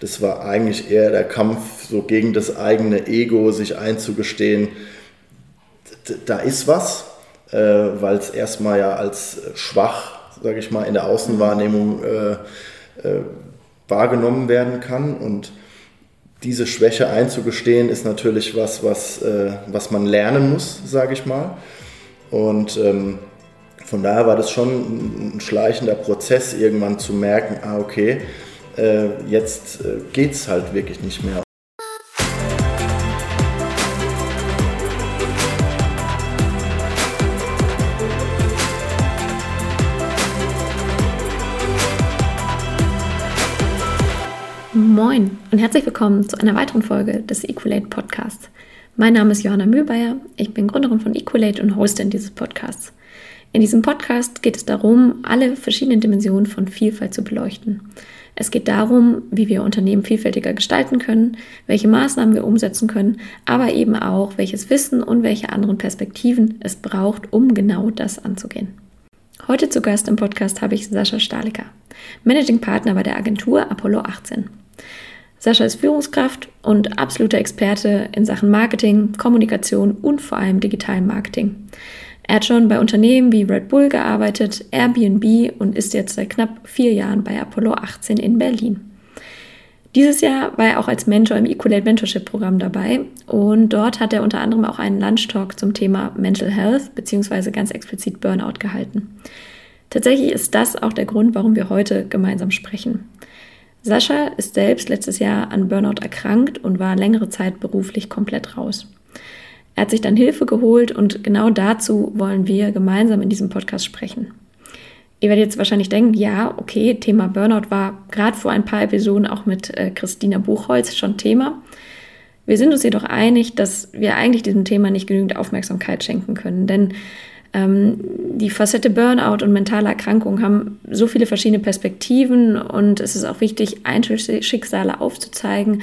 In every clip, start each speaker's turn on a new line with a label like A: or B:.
A: das war eigentlich eher der Kampf so gegen das eigene Ego, sich einzugestehen, da ist was, äh, weil es erstmal ja als schwach, sage ich mal, in der Außenwahrnehmung äh, äh, wahrgenommen werden kann und diese Schwäche einzugestehen ist natürlich was, was, äh, was man lernen muss, sage ich mal. Und ähm, von daher war das schon ein schleichender Prozess, irgendwann zu merken, ah okay, äh, jetzt äh, es halt wirklich nicht mehr.
B: Moin und herzlich willkommen zu einer weiteren Folge des Equalate Podcasts. Mein Name ist Johanna Mühlbayer, ich bin Gründerin von Equalate und Hostin dieses Podcasts. In diesem Podcast geht es darum, alle verschiedenen Dimensionen von Vielfalt zu beleuchten. Es geht darum, wie wir Unternehmen vielfältiger gestalten können, welche Maßnahmen wir umsetzen können, aber eben auch, welches Wissen und welche anderen Perspektiven es braucht, um genau das anzugehen. Heute zu Gast im Podcast habe ich Sascha Staliker, Managing Partner bei der Agentur Apollo 18. Sascha ist Führungskraft und absoluter Experte in Sachen Marketing, Kommunikation und vor allem digitalem Marketing. Er hat schon bei Unternehmen wie Red Bull gearbeitet, Airbnb und ist jetzt seit knapp vier Jahren bei Apollo 18 in Berlin. Dieses Jahr war er auch als Mentor im Equalate Mentorship Programm dabei und dort hat er unter anderem auch einen Lunch Talk zum Thema Mental Health bzw. ganz explizit Burnout gehalten. Tatsächlich ist das auch der Grund, warum wir heute gemeinsam sprechen. Sascha ist selbst letztes Jahr an Burnout erkrankt und war längere Zeit beruflich komplett raus. Er hat sich dann Hilfe geholt und genau dazu wollen wir gemeinsam in diesem Podcast sprechen. Ihr werdet jetzt wahrscheinlich denken, ja, okay, Thema Burnout war gerade vor ein paar Episoden auch mit äh, Christina Buchholz schon Thema. Wir sind uns jedoch einig, dass wir eigentlich diesem Thema nicht genügend Aufmerksamkeit schenken können, denn ähm, die Facette Burnout und mentale Erkrankung haben so viele verschiedene Perspektiven und es ist auch wichtig, Einzelschicksale aufzuzeigen,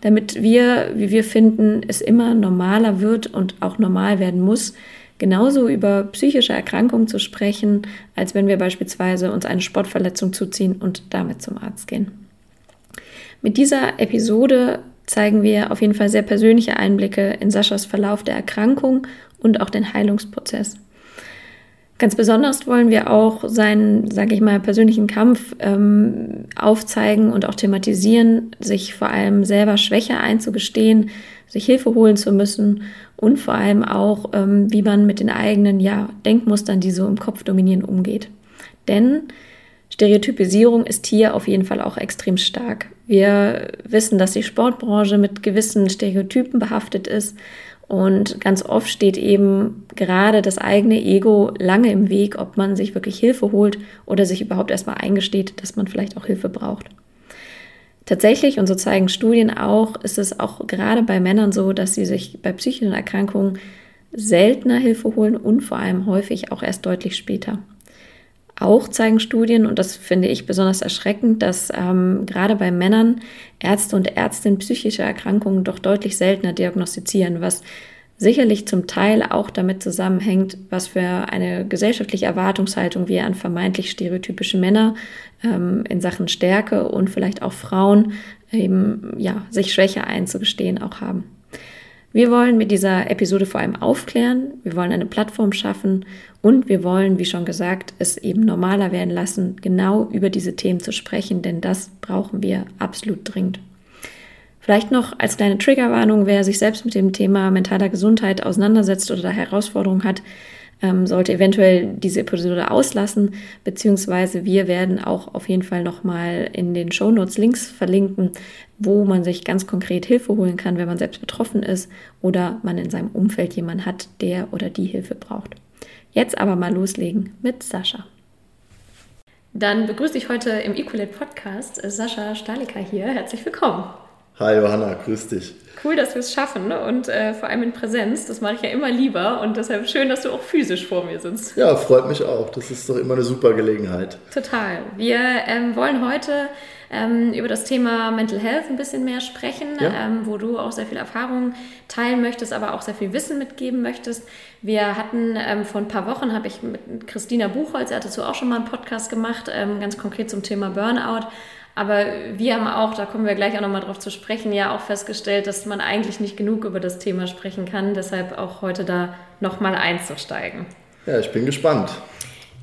B: damit wir, wie wir finden, es immer normaler wird und auch normal werden muss, genauso über psychische Erkrankungen zu sprechen, als wenn wir beispielsweise uns eine Sportverletzung zuziehen und damit zum Arzt gehen. Mit dieser Episode zeigen wir auf jeden Fall sehr persönliche Einblicke in Saschas Verlauf der Erkrankung und auch den Heilungsprozess. Ganz besonders wollen wir auch seinen, sage ich mal, persönlichen Kampf ähm, aufzeigen und auch thematisieren, sich vor allem selber Schwäche einzugestehen, sich Hilfe holen zu müssen und vor allem auch, ähm, wie man mit den eigenen ja, Denkmustern, die so im Kopf dominieren, umgeht. Denn Stereotypisierung ist hier auf jeden Fall auch extrem stark. Wir wissen, dass die Sportbranche mit gewissen Stereotypen behaftet ist und ganz oft steht eben gerade das eigene Ego lange im Weg, ob man sich wirklich Hilfe holt oder sich überhaupt erstmal eingesteht, dass man vielleicht auch Hilfe braucht. Tatsächlich, und so zeigen Studien auch, ist es auch gerade bei Männern so, dass sie sich bei psychischen Erkrankungen seltener Hilfe holen und vor allem häufig auch erst deutlich später. Auch zeigen Studien, und das finde ich besonders erschreckend, dass ähm, gerade bei Männern Ärzte und Ärztinnen psychische Erkrankungen doch deutlich seltener diagnostizieren, was sicherlich zum Teil auch damit zusammenhängt, was für eine gesellschaftliche Erwartungshaltung wir an vermeintlich stereotypische Männer ähm, in Sachen Stärke und vielleicht auch Frauen eben ja sich Schwäche einzugestehen auch haben. Wir wollen mit dieser Episode vor allem aufklären, wir wollen eine Plattform schaffen und wir wollen, wie schon gesagt, es eben normaler werden lassen, genau über diese Themen zu sprechen, denn das brauchen wir absolut dringend. Vielleicht noch als kleine Triggerwarnung, wer sich selbst mit dem Thema mentaler Gesundheit auseinandersetzt oder da Herausforderungen hat, ähm, sollte eventuell diese Episode auslassen, beziehungsweise wir werden auch auf jeden Fall nochmal in den Show Notes Links verlinken, wo man sich ganz konkret Hilfe holen kann, wenn man selbst betroffen ist oder man in seinem Umfeld jemanden hat, der oder die Hilfe braucht. Jetzt aber mal loslegen mit Sascha. Dann begrüße ich heute im Equalate Podcast Sascha Stalika hier. Herzlich willkommen.
A: Hi Johanna, grüß dich.
B: Cool, dass wir es schaffen ne? und äh, vor allem in Präsenz. Das mache ich ja immer lieber und deshalb schön, dass du auch physisch vor mir sitzt.
A: Ja, freut mich auch. Das ist doch immer eine super Gelegenheit.
B: Total. Wir ähm, wollen heute ähm, über das Thema Mental Health ein bisschen mehr sprechen, ja. ähm, wo du auch sehr viel Erfahrung teilen möchtest, aber auch sehr viel Wissen mitgeben möchtest. Wir hatten ähm, vor ein paar Wochen, habe ich mit Christina Buchholz, er hat dazu auch schon mal einen Podcast gemacht, ähm, ganz konkret zum Thema Burnout Aber wir haben auch, da kommen wir gleich auch nochmal drauf zu sprechen, ja auch festgestellt, dass man eigentlich nicht genug über das Thema sprechen kann. Deshalb auch heute da nochmal einzusteigen.
A: Ja, ich bin gespannt.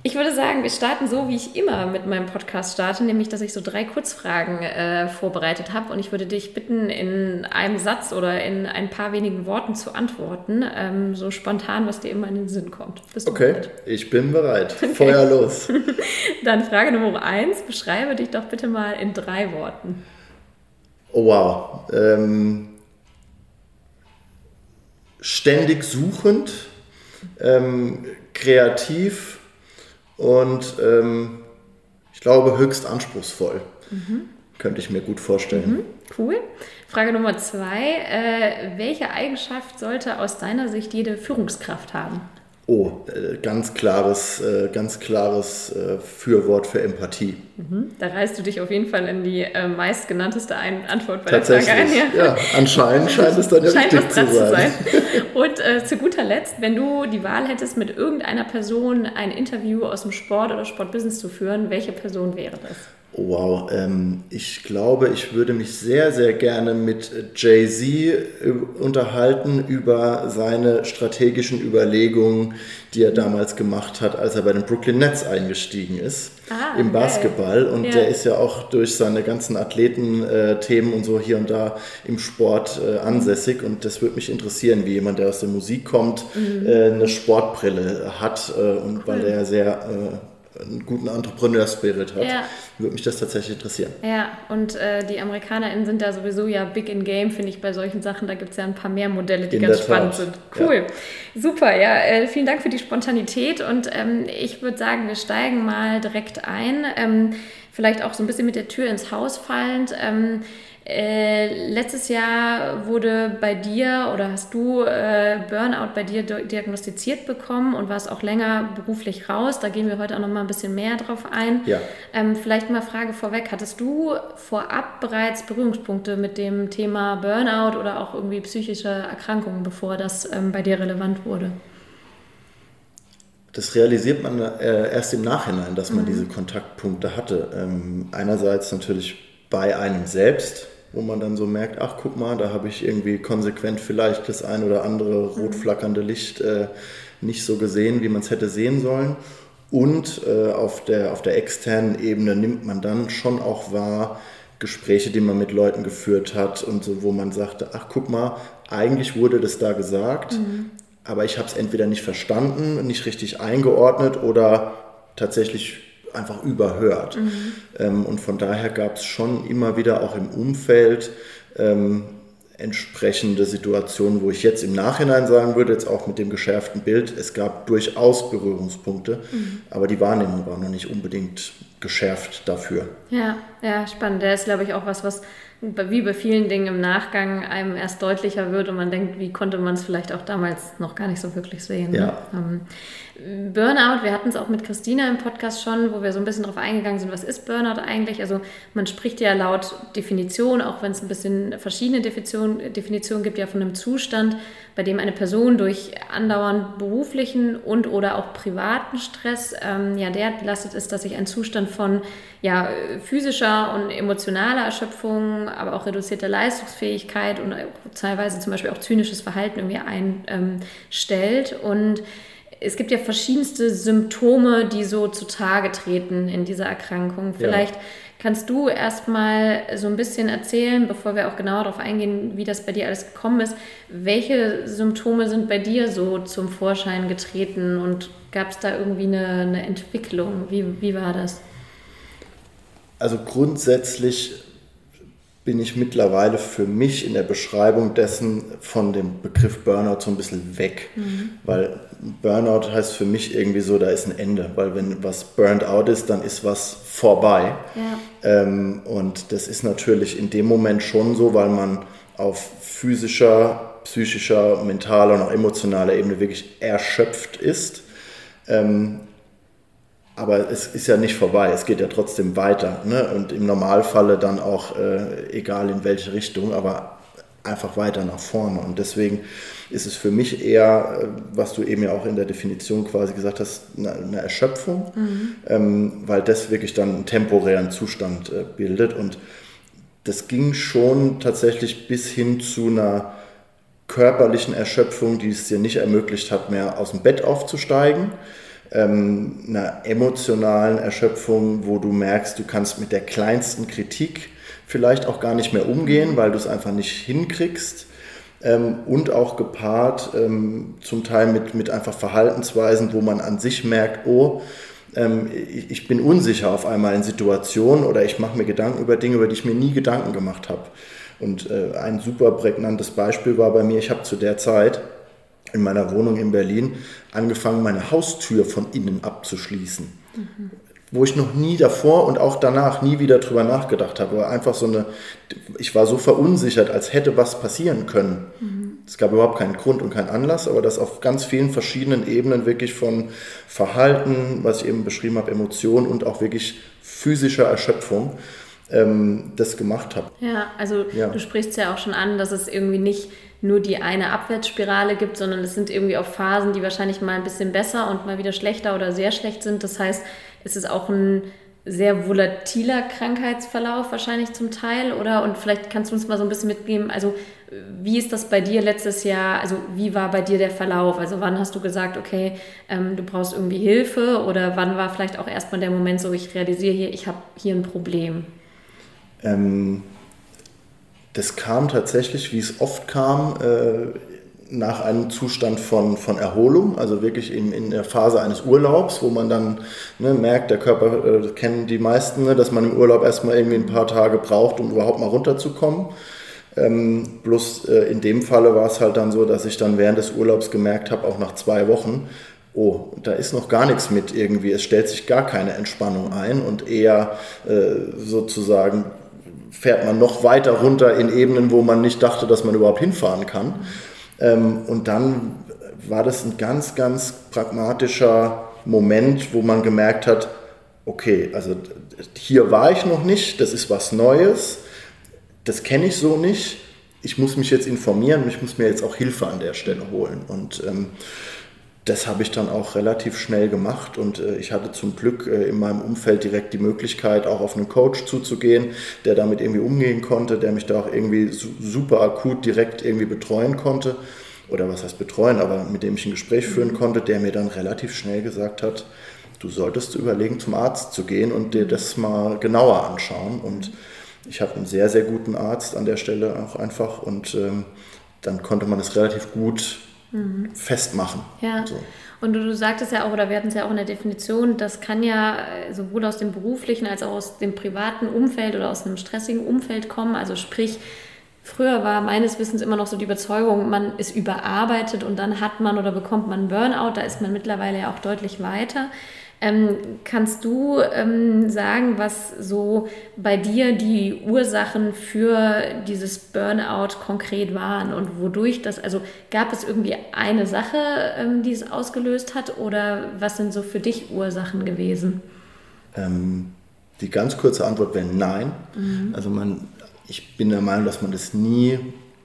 B: Ich würde sagen, wir starten so, wie ich immer mit meinem Podcast starte, nämlich, dass ich so drei Kurzfragen äh, vorbereitet habe und ich würde dich bitten, in einem Satz oder in ein paar wenigen Worten zu antworten, ähm, so spontan, was dir immer in den Sinn kommt.
A: Bist du okay, bereit? ich bin bereit. Okay. Feuer los.
B: Dann Frage Nummer eins, beschreibe dich doch bitte mal in drei Worten.
A: Oh wow. Ähm, ständig suchend, ähm, kreativ, und ähm, ich glaube höchst anspruchsvoll. Mhm. Könnte ich mir gut vorstellen. Mhm.
B: Cool. Frage Nummer zwei. Äh, welche Eigenschaft sollte aus deiner Sicht jede Führungskraft haben?
A: Oh, äh, ganz klares, äh, ganz klares äh, Fürwort für Empathie.
B: Mhm. Da reißt du dich auf jeden Fall in die meistgenannteste Antwort bei der Frage ein.
A: Ja, ja anscheinend scheint es dann ja scheint richtig zu sein. sein.
B: Und äh, zu guter Letzt, wenn du die Wahl hättest, mit irgendeiner Person ein Interview aus dem Sport oder Sportbusiness zu führen, welche Person wäre das?
A: Oh, wow, ähm, ich glaube, ich würde mich sehr, sehr gerne mit Jay-Z äh, unterhalten über seine strategischen Überlegungen, die er damals gemacht hat, als er bei den Brooklyn Nets eingestiegen ist ah, im Basketball. Und ja. der ist ja auch durch seine ganzen Athleten-Themen äh, und so hier und da im Sport äh, ansässig. Und das würde mich interessieren, wie jemand, der aus der Musik kommt, mhm. äh, eine Sportbrille hat äh, und cool. weil er sehr äh, einen guten Entrepreneur-Spirit hat, ja. würde mich das tatsächlich interessieren.
B: Ja, und äh, die AmerikanerInnen sind da sowieso ja big in game, finde ich, bei solchen Sachen. Da gibt es ja ein paar mehr Modelle, die in ganz spannend sind. Cool. Ja. Super, ja. Äh, vielen Dank für die Spontanität und ähm, ich würde sagen, wir steigen mal direkt ein. Ähm, vielleicht auch so ein bisschen mit der Tür ins Haus fallend. Ähm, äh, letztes Jahr wurde bei dir oder hast du äh, Burnout bei dir diagnostiziert bekommen und warst auch länger beruflich raus. Da gehen wir heute auch noch mal ein bisschen mehr drauf ein. Ja. Ähm, vielleicht mal Frage vorweg: Hattest du vorab bereits Berührungspunkte mit dem Thema Burnout oder auch irgendwie psychische Erkrankungen, bevor das ähm, bei dir relevant wurde?
A: Das realisiert man äh, erst im Nachhinein, dass man mhm. diese Kontaktpunkte hatte. Ähm, einerseits natürlich bei einem selbst, wo man dann so merkt, ach guck mal, da habe ich irgendwie konsequent vielleicht das ein oder andere rot flackernde Licht äh, nicht so gesehen, wie man es hätte sehen sollen. Und äh, auf, der, auf der externen Ebene nimmt man dann schon auch wahr, Gespräche, die man mit Leuten geführt hat und so, wo man sagte, ach guck mal, eigentlich wurde das da gesagt, mhm. aber ich habe es entweder nicht verstanden, nicht richtig eingeordnet oder tatsächlich einfach überhört. Mhm. Ähm, und von daher gab es schon immer wieder auch im Umfeld ähm, entsprechende Situationen, wo ich jetzt im Nachhinein sagen würde, jetzt auch mit dem geschärften Bild, es gab durchaus Berührungspunkte, mhm. aber die Wahrnehmung war noch nicht unbedingt geschärft dafür.
B: Ja, ja, spannend. Der ist, glaube ich, auch was, was wie bei vielen Dingen im Nachgang einem erst deutlicher wird und man denkt, wie konnte man es vielleicht auch damals noch gar nicht so wirklich sehen. Ne? Ja. Ähm, Burnout, wir hatten es auch mit Christina im Podcast schon, wo wir so ein bisschen darauf eingegangen sind, was ist Burnout eigentlich? Also man spricht ja laut Definition, auch wenn es ein bisschen verschiedene Definitionen Definition gibt, ja von einem Zustand, bei dem eine Person durch andauernd beruflichen und oder auch privaten Stress ähm, ja derart belastet ist, dass sich ein Zustand von ja, physischer und emotionaler Erschöpfung, aber auch reduzierter Leistungsfähigkeit und teilweise zum Beispiel auch zynisches Verhalten irgendwie einstellt. Ähm, und es gibt ja verschiedenste Symptome, die so zutage treten in dieser Erkrankung. Vielleicht ja. kannst du erstmal so ein bisschen erzählen, bevor wir auch genauer darauf eingehen, wie das bei dir alles gekommen ist. Welche Symptome sind bei dir so zum Vorschein getreten und gab es da irgendwie eine, eine Entwicklung? Wie, wie war das?
A: Also grundsätzlich bin ich mittlerweile für mich in der Beschreibung dessen von dem Begriff Burnout so ein bisschen weg. Mhm. Weil Burnout heißt für mich irgendwie so, da ist ein Ende. Weil wenn was burned out ist, dann ist was vorbei. Ja. Ähm, und das ist natürlich in dem Moment schon so, weil man auf physischer, psychischer, mentaler und auch emotionaler Ebene wirklich erschöpft ist. Ähm, aber es ist ja nicht vorbei, es geht ja trotzdem weiter. Ne? Und im Normalfalle dann auch, äh, egal in welche Richtung, aber einfach weiter nach vorne. Und deswegen ist es für mich eher, äh, was du eben ja auch in der Definition quasi gesagt hast, eine, Erschöpfung, mhm. ähm, weil das wirklich dann einen temporären Zustand äh, bildet. Und das ging schon tatsächlich bis hin zu einer körperlichen Erschöpfung, die es dir nicht ermöglicht hat, mehr aus dem Bett aufzusteigen. Ähm, einer emotionalen Erschöpfung, wo du merkst, du kannst mit der kleinsten Kritik vielleicht auch gar nicht mehr umgehen, weil du es einfach nicht hinkriegst. Ähm, und auch gepaart ähm, zum Teil mit, mit einfach Verhaltensweisen, wo man an sich merkt, oh, ähm, ich, ich, bin unsicher auf einmal in Situationen oder ich mache mir Gedanken über Dinge, über die ich mir nie Gedanken gemacht habe. Und äh, ein super prägnantes Beispiel war bei mir, ich habe zu der Zeit in meiner Wohnung in Berlin angefangen, meine Haustür von innen abzuschließen. Mhm wo ich noch nie davor und auch danach nie wieder drüber nachgedacht habe. Aber einfach so eine, ich war so verunsichert, als hätte was passieren können. Mhm. Es gab überhaupt keinen Grund und keinen Anlass, aber das auf ganz vielen verschiedenen Ebenen wirklich von Verhalten, was ich eben beschrieben habe, Emotionen und auch wirklich physischer Erschöpfung ähm, das gemacht habe.
B: Ja, also ja. du sprichst ja auch schon an, dass es irgendwie nicht nur die eine Abwärtsspirale gibt, sondern es sind irgendwie auch Phasen, die wahrscheinlich mal ein bisschen besser und mal wieder schlechter oder sehr schlecht sind. Das heißt, ist es auch ein sehr volatiler Krankheitsverlauf wahrscheinlich zum Teil, oder? Und vielleicht kannst du uns mal so ein bisschen mitgeben, also wie ist das bei dir letztes Jahr, also wie war bei dir der Verlauf? Also wann hast du gesagt, okay, ähm, du brauchst irgendwie Hilfe oder wann war vielleicht auch erstmal der Moment so, ich realisiere hier, ich habe hier ein Problem?
A: Ähm, das kam tatsächlich, wie es oft kam, äh, nach einem Zustand von, von Erholung, also wirklich in, in der Phase eines Urlaubs, wo man dann ne, merkt, der Körper, äh, kennen die meisten, ne, dass man im Urlaub erstmal irgendwie ein paar Tage braucht, um überhaupt mal runterzukommen. Ähm, bloß äh, in dem Falle war es halt dann so, dass ich dann während des Urlaubs gemerkt habe, auch nach zwei Wochen, oh, da ist noch gar nichts mit irgendwie, es stellt sich gar keine Entspannung ein und eher äh, sozusagen fährt man noch weiter runter in Ebenen, wo man nicht dachte, dass man überhaupt hinfahren kann. Ähm, und dann war das ein ganz, ganz pragmatischer Moment, wo man gemerkt hat, okay, also hier war ich noch nicht, das ist was Neues, das kenne ich so nicht, ich muss mich jetzt informieren ich muss mir jetzt auch Hilfe an der Stelle holen. Und ähm, das habe ich dann auch relativ schnell gemacht und äh, ich hatte zum Glück äh, in meinem Umfeld direkt die Möglichkeit, auch auf einen Coach zuzugehen, der damit irgendwie umgehen konnte, der mich da auch irgendwie su super akut direkt irgendwie betreuen konnte. Oder was heißt betreuen, aber mit dem ich ein Gespräch führen konnte, der mir dann relativ schnell gesagt hat, du solltest überlegen, zum Arzt zu gehen und dir das mal genauer anschauen. Und ich habe einen sehr, sehr guten Arzt an der Stelle auch einfach und ähm, dann konnte man es relativ gut mhm. festmachen.
B: Ja. So. Und du, du sagtest ja auch, oder wir hatten es ja auch in der Definition, das kann ja äh, sowohl aus dem beruflichen als auch aus dem privaten Umfeld oder aus einem stressigen Umfeld kommen. Also sprich, Früher war meines Wissens immer noch so die Überzeugung, man ist überarbeitet und dann hat man oder bekommt man Burnout. Da ist man mittlerweile ja auch deutlich weiter. Ähm, kannst du ähm, sagen, was so bei dir die Ursachen für dieses Burnout konkret waren und wodurch das, also gab es irgendwie eine Sache, ähm, die es ausgelöst hat oder was sind so für dich Ursachen gewesen?
A: Ähm, die ganz kurze Antwort wäre nein. Mhm. Also man, ich bin der Meinung, dass man das nie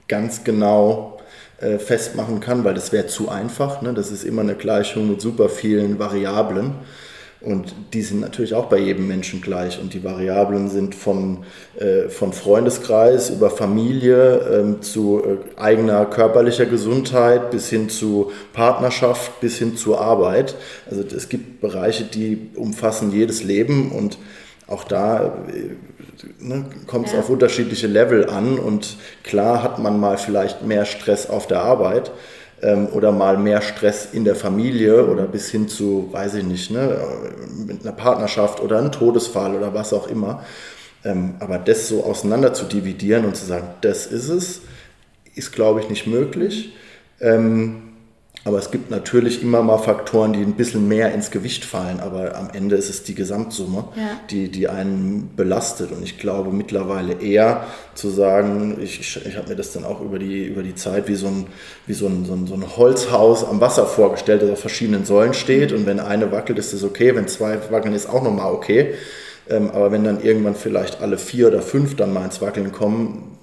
A: ganz genau äh, festmachen kann, weil das wäre zu einfach. Ne? Das ist immer eine Gleichung mit super vielen Variablen. Und die sind natürlich auch bei jedem Menschen gleich. Und die Variablen sind von, äh, von Freundeskreis über Familie ähm, zu äh, eigener körperlicher Gesundheit bis hin zu Partnerschaft bis hin zur Arbeit. Also es gibt Bereiche, die umfassen jedes Leben und auch da äh, ne, kommt es ja. auf unterschiedliche Level an. Und klar hat man mal vielleicht mehr Stress auf der Arbeit oder mal mehr Stress in der Familie oder bis hin zu, weiß ich nicht, ne, mit einer Partnerschaft oder einem Todesfall oder was auch immer. Ähm, aber das so auseinander zu dividieren und zu sagen, das ist es, ist, glaube ich, nicht möglich. Ähm, aber es gibt natürlich immer mal Faktoren, die ein bisschen mehr ins Gewicht fallen, aber am Ende ist es die Gesamtsumme, ja. die, die einen belastet. Und ich glaube mittlerweile eher zu sagen, ich, ich, ich habe mir das dann auch über die, über die Zeit wie, so ein, wie so, ein, so, ein, so ein Holzhaus am Wasser vorgestellt, das auf verschiedenen Säulen steht. Und wenn eine wackelt, ist das okay, wenn zwei wackeln, ist auch nochmal okay. Ähm, aber wenn dann irgendwann vielleicht alle vier oder fünf dann mal ins Wackeln kommen,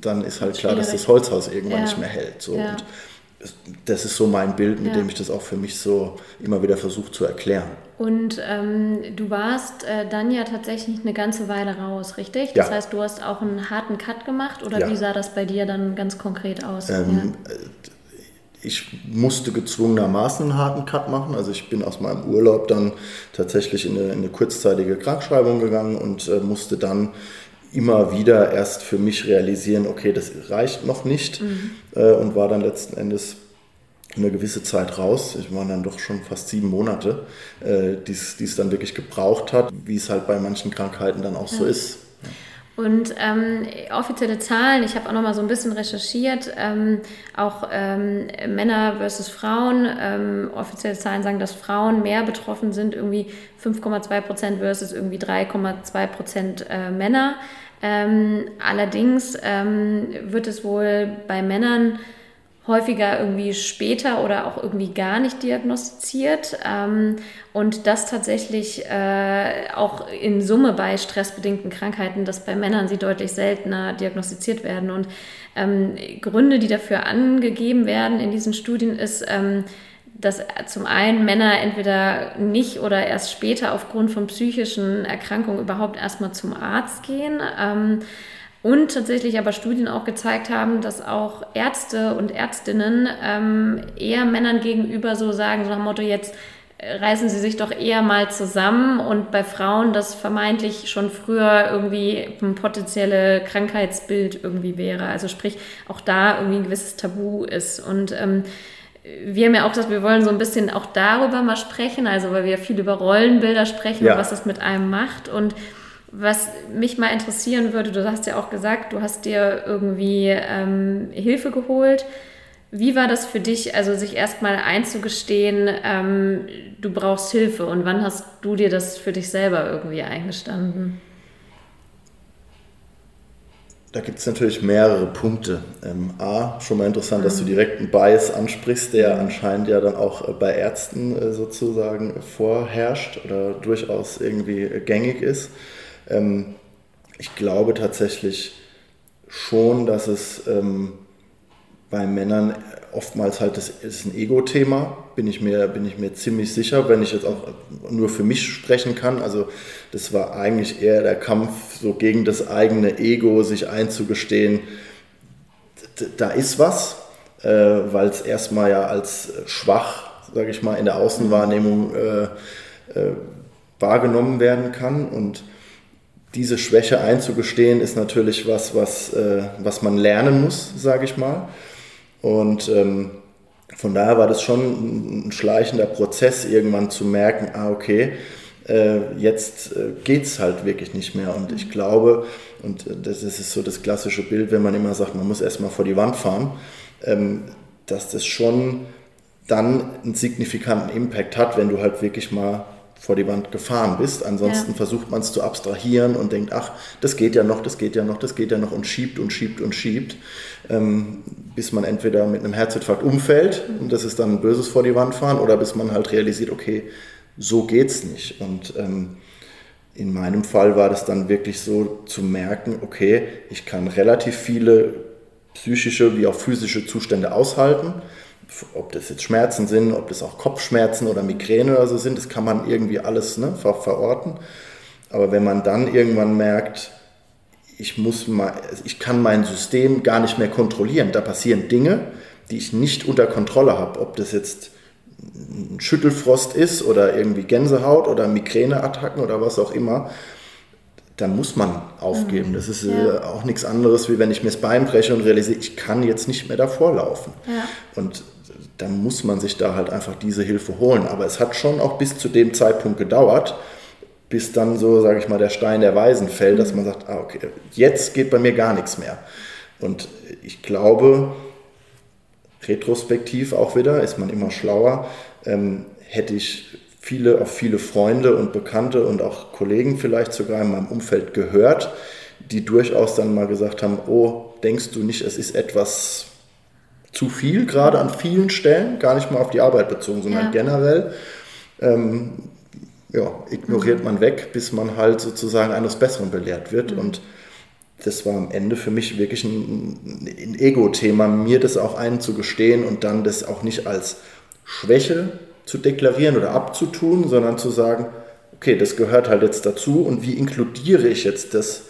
A: dann ist halt klar, dass das Holzhaus irgendwann ja. nicht mehr hält. So. Ja. Und das ist so mein Bild, mit ja. dem ich das auch für mich so immer wieder versuche zu erklären.
B: Und ähm, du warst äh, dann ja tatsächlich eine ganze Weile raus, richtig? Das heißt, du hast auch einen harten Cut gemacht oder wie sah das bei dir dann ganz konkret aus? Ähm,
A: äh, ich musste gezwungenermaßen einen harten Cut machen. Also ich bin aus meinem Urlaub dann tatsächlich in eine, in eine kurzzeitige Krankschreibung gegangen und äh, musste dann immer wieder erst für mich realisieren, okay, das reicht noch nicht mhm. äh, und war dann letzten Endes eine gewisse Zeit raus. Ich war dann doch schon fast sieben Monate, äh, die es dann wirklich gebraucht hat, wie es halt bei manchen Krankheiten dann auch ja. so ist.
B: Und ähm, offizielle Zahlen, ich habe auch noch mal so ein bisschen recherchiert, ähm, auch ähm, Männer versus Frauen. Ähm, offizielle Zahlen sagen, dass Frauen mehr betroffen sind, irgendwie 5,2 Prozent versus irgendwie 3,2 Prozent äh, Männer. Ähm, allerdings ähm, wird es wohl bei Männern häufiger irgendwie später oder auch irgendwie gar nicht diagnostiziert. Ähm, und das tatsächlich äh, auch in Summe bei stressbedingten Krankheiten, dass bei Männern sie deutlich seltener diagnostiziert werden. Und ähm, Gründe, die dafür angegeben werden in diesen Studien, ist, ähm, dass zum einen Männer entweder nicht oder erst später aufgrund von psychischen Erkrankungen überhaupt erstmal zum Arzt gehen. Ähm, und tatsächlich aber Studien auch gezeigt haben, dass auch Ärzte und Ärztinnen ähm, eher Männern gegenüber so sagen, so nach dem Motto, jetzt reißen sie sich doch eher mal zusammen und bei Frauen das vermeintlich schon früher irgendwie ein potenzielle Krankheitsbild irgendwie wäre. Also sprich, auch da irgendwie ein gewisses Tabu ist. Und ähm, wir haben ja auch gesagt, wir wollen so ein bisschen auch darüber mal sprechen, also weil wir viel über Rollenbilder sprechen ja. und was das mit einem macht. Und was mich mal interessieren würde, du hast ja auch gesagt, du hast dir irgendwie ähm, Hilfe geholt. Wie war das für dich, also sich erstmal einzugestehen, ähm, du brauchst Hilfe und wann hast du dir das für dich selber irgendwie eingestanden?
A: Da gibt es natürlich mehrere Punkte. Ähm, A, schon mal interessant, mhm. dass du mhm. direkt einen Bias ansprichst, der anscheinend ja dann auch äh, bei Ärzten äh, sozusagen vorherrscht oder durchaus irgendwie gängig ist. Ähm, ich glaube tatsächlich schon, dass es ähm, bei Männern oftmals halt das ist ein Ego-Thema, bin ich, mir, bin ich mir ziemlich sicher, wenn ich jetzt auch nur für mich sprechen kann. Also das war eigentlich eher der Kampf so gegen das eigene Ego, sich einzugestehen, da ist was, äh, weil es erstmal ja als schwach, sage ich mal, in der Außenwahrnehmung äh, äh, wahrgenommen werden kann und diese Schwäche einzugestehen, ist natürlich was, was, äh, was man lernen muss, sage ich mal. Und ähm, von daher war das schon ein schleichender Prozess, irgendwann zu merken, ah, okay, äh, jetzt äh, geht es halt wirklich nicht mehr. Und ich glaube, und das ist so das klassische Bild, wenn man immer sagt, man muss erstmal vor die Wand fahren, ähm, dass das schon dann einen signifikanten Impact hat, wenn du halt wirklich mal vor die Wand gefahren bist. Ansonsten ja. versucht man es zu abstrahieren und denkt, ach, das geht ja noch, das geht ja noch, das geht ja noch und schiebt und schiebt und schiebt, ähm, bis man entweder mit einem Herzinfarkt umfällt und das ist dann ein böses vor die Wand fahren oder bis man halt realisiert, okay, so geht's nicht. Und ähm, in meinem Fall war das dann wirklich so zu merken, okay, ich kann relativ viele psychische wie auch physische Zustände aushalten ob das jetzt Schmerzen sind, ob das auch Kopfschmerzen oder Migräne oder so sind, das kann man irgendwie alles ne, ver verorten. Aber wenn man dann irgendwann merkt, ich, muss mal, ich kann mein System gar nicht mehr kontrollieren, da passieren Dinge, die ich nicht unter Kontrolle habe, ob das jetzt ein Schüttelfrost ist oder irgendwie Gänsehaut oder Migräneattacken oder was auch immer, dann muss man aufgeben. Mhm. Das ist äh, ja. auch nichts anderes, wie wenn ich mir das Bein breche und realisiere, ich kann jetzt nicht mehr davor laufen. Ja. Und dann muss man sich da halt einfach diese Hilfe holen. Aber es hat schon auch bis zu dem Zeitpunkt gedauert, bis dann so, sage ich mal, der Stein der Weisen fällt, mhm. dass man sagt, ah, okay, jetzt geht bei mir gar nichts mehr. Und ich glaube, retrospektiv auch wieder, ist man immer schlauer, ähm, hätte ich viele, auf viele Freunde und Bekannte und auch Kollegen vielleicht sogar in meinem Umfeld gehört, die durchaus dann mal gesagt haben, oh, denkst du nicht, es ist etwas zu viel, gerade an vielen Stellen, gar nicht mal auf die Arbeit bezogen, sondern ja. generell. Ähm, ja, ignoriert mhm. man weg, bis man halt sozusagen eines Besseren belehrt wird. Mhm. Und das war am Ende für mich wirklich ein, ein Ego-Thema, mir das auch einzugestehen und dann das auch nicht als Schwäche zu deklarieren oder abzutun, sondern zu sagen, okay, das gehört halt jetzt dazu und wie inkludiere ich jetzt das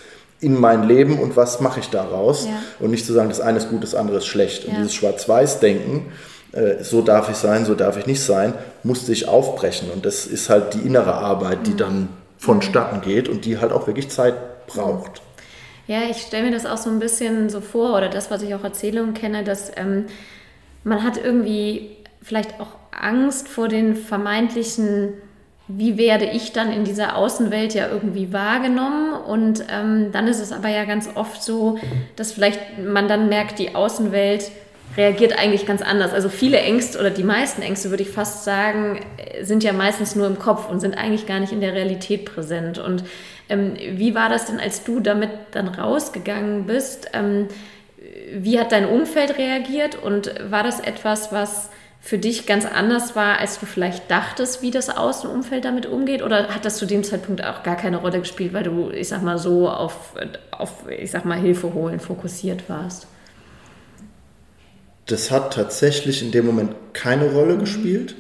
A: in mein Leben und was mache ich daraus? Ja. Und nicht zu sagen, das eine ist gut, das andere ist schlecht. Ja. Und dieses Schwarz-Weiß-Denken, äh, so darf ich sein, so darf ich nicht sein, musste ich aufbrechen. Und das ist halt die innere Arbeit, die mhm. dann vonstatten geht und die halt auch wirklich Zeit braucht.
B: Ja, ich stelle mir das auch so ein bisschen so vor, oder das, was ich auch Erzählungen kenne, dass ähm, man hat irgendwie vielleicht auch Angst vor den vermeintlichen, wie werde ich dann in dieser Außenwelt ja irgendwie wahrgenommen. Und ähm, dann ist es aber ja ganz oft so, dass vielleicht man dann merkt, die Außenwelt reagiert eigentlich ganz anders. Also viele Ängste oder die meisten Ängste, würde ich fast sagen, sind ja meistens nur im Kopf und sind eigentlich gar nicht in der Realität präsent. Und ähm, wie war das denn, als du damit dann rausgegangen bist? Ähm, wie hat dein Umfeld reagiert und war das etwas, was für dich ganz anders war, als du vielleicht dachtest, wie das Außenumfeld damit umgeht? Oder hat das zu dem Zeitpunkt auch gar keine Rolle gespielt, weil du, ich sag mal, so auf, auf ich sag mal, Hilfe holen fokussiert warst?
A: Das hat tatsächlich in dem Moment keine Rolle mhm. gespielt,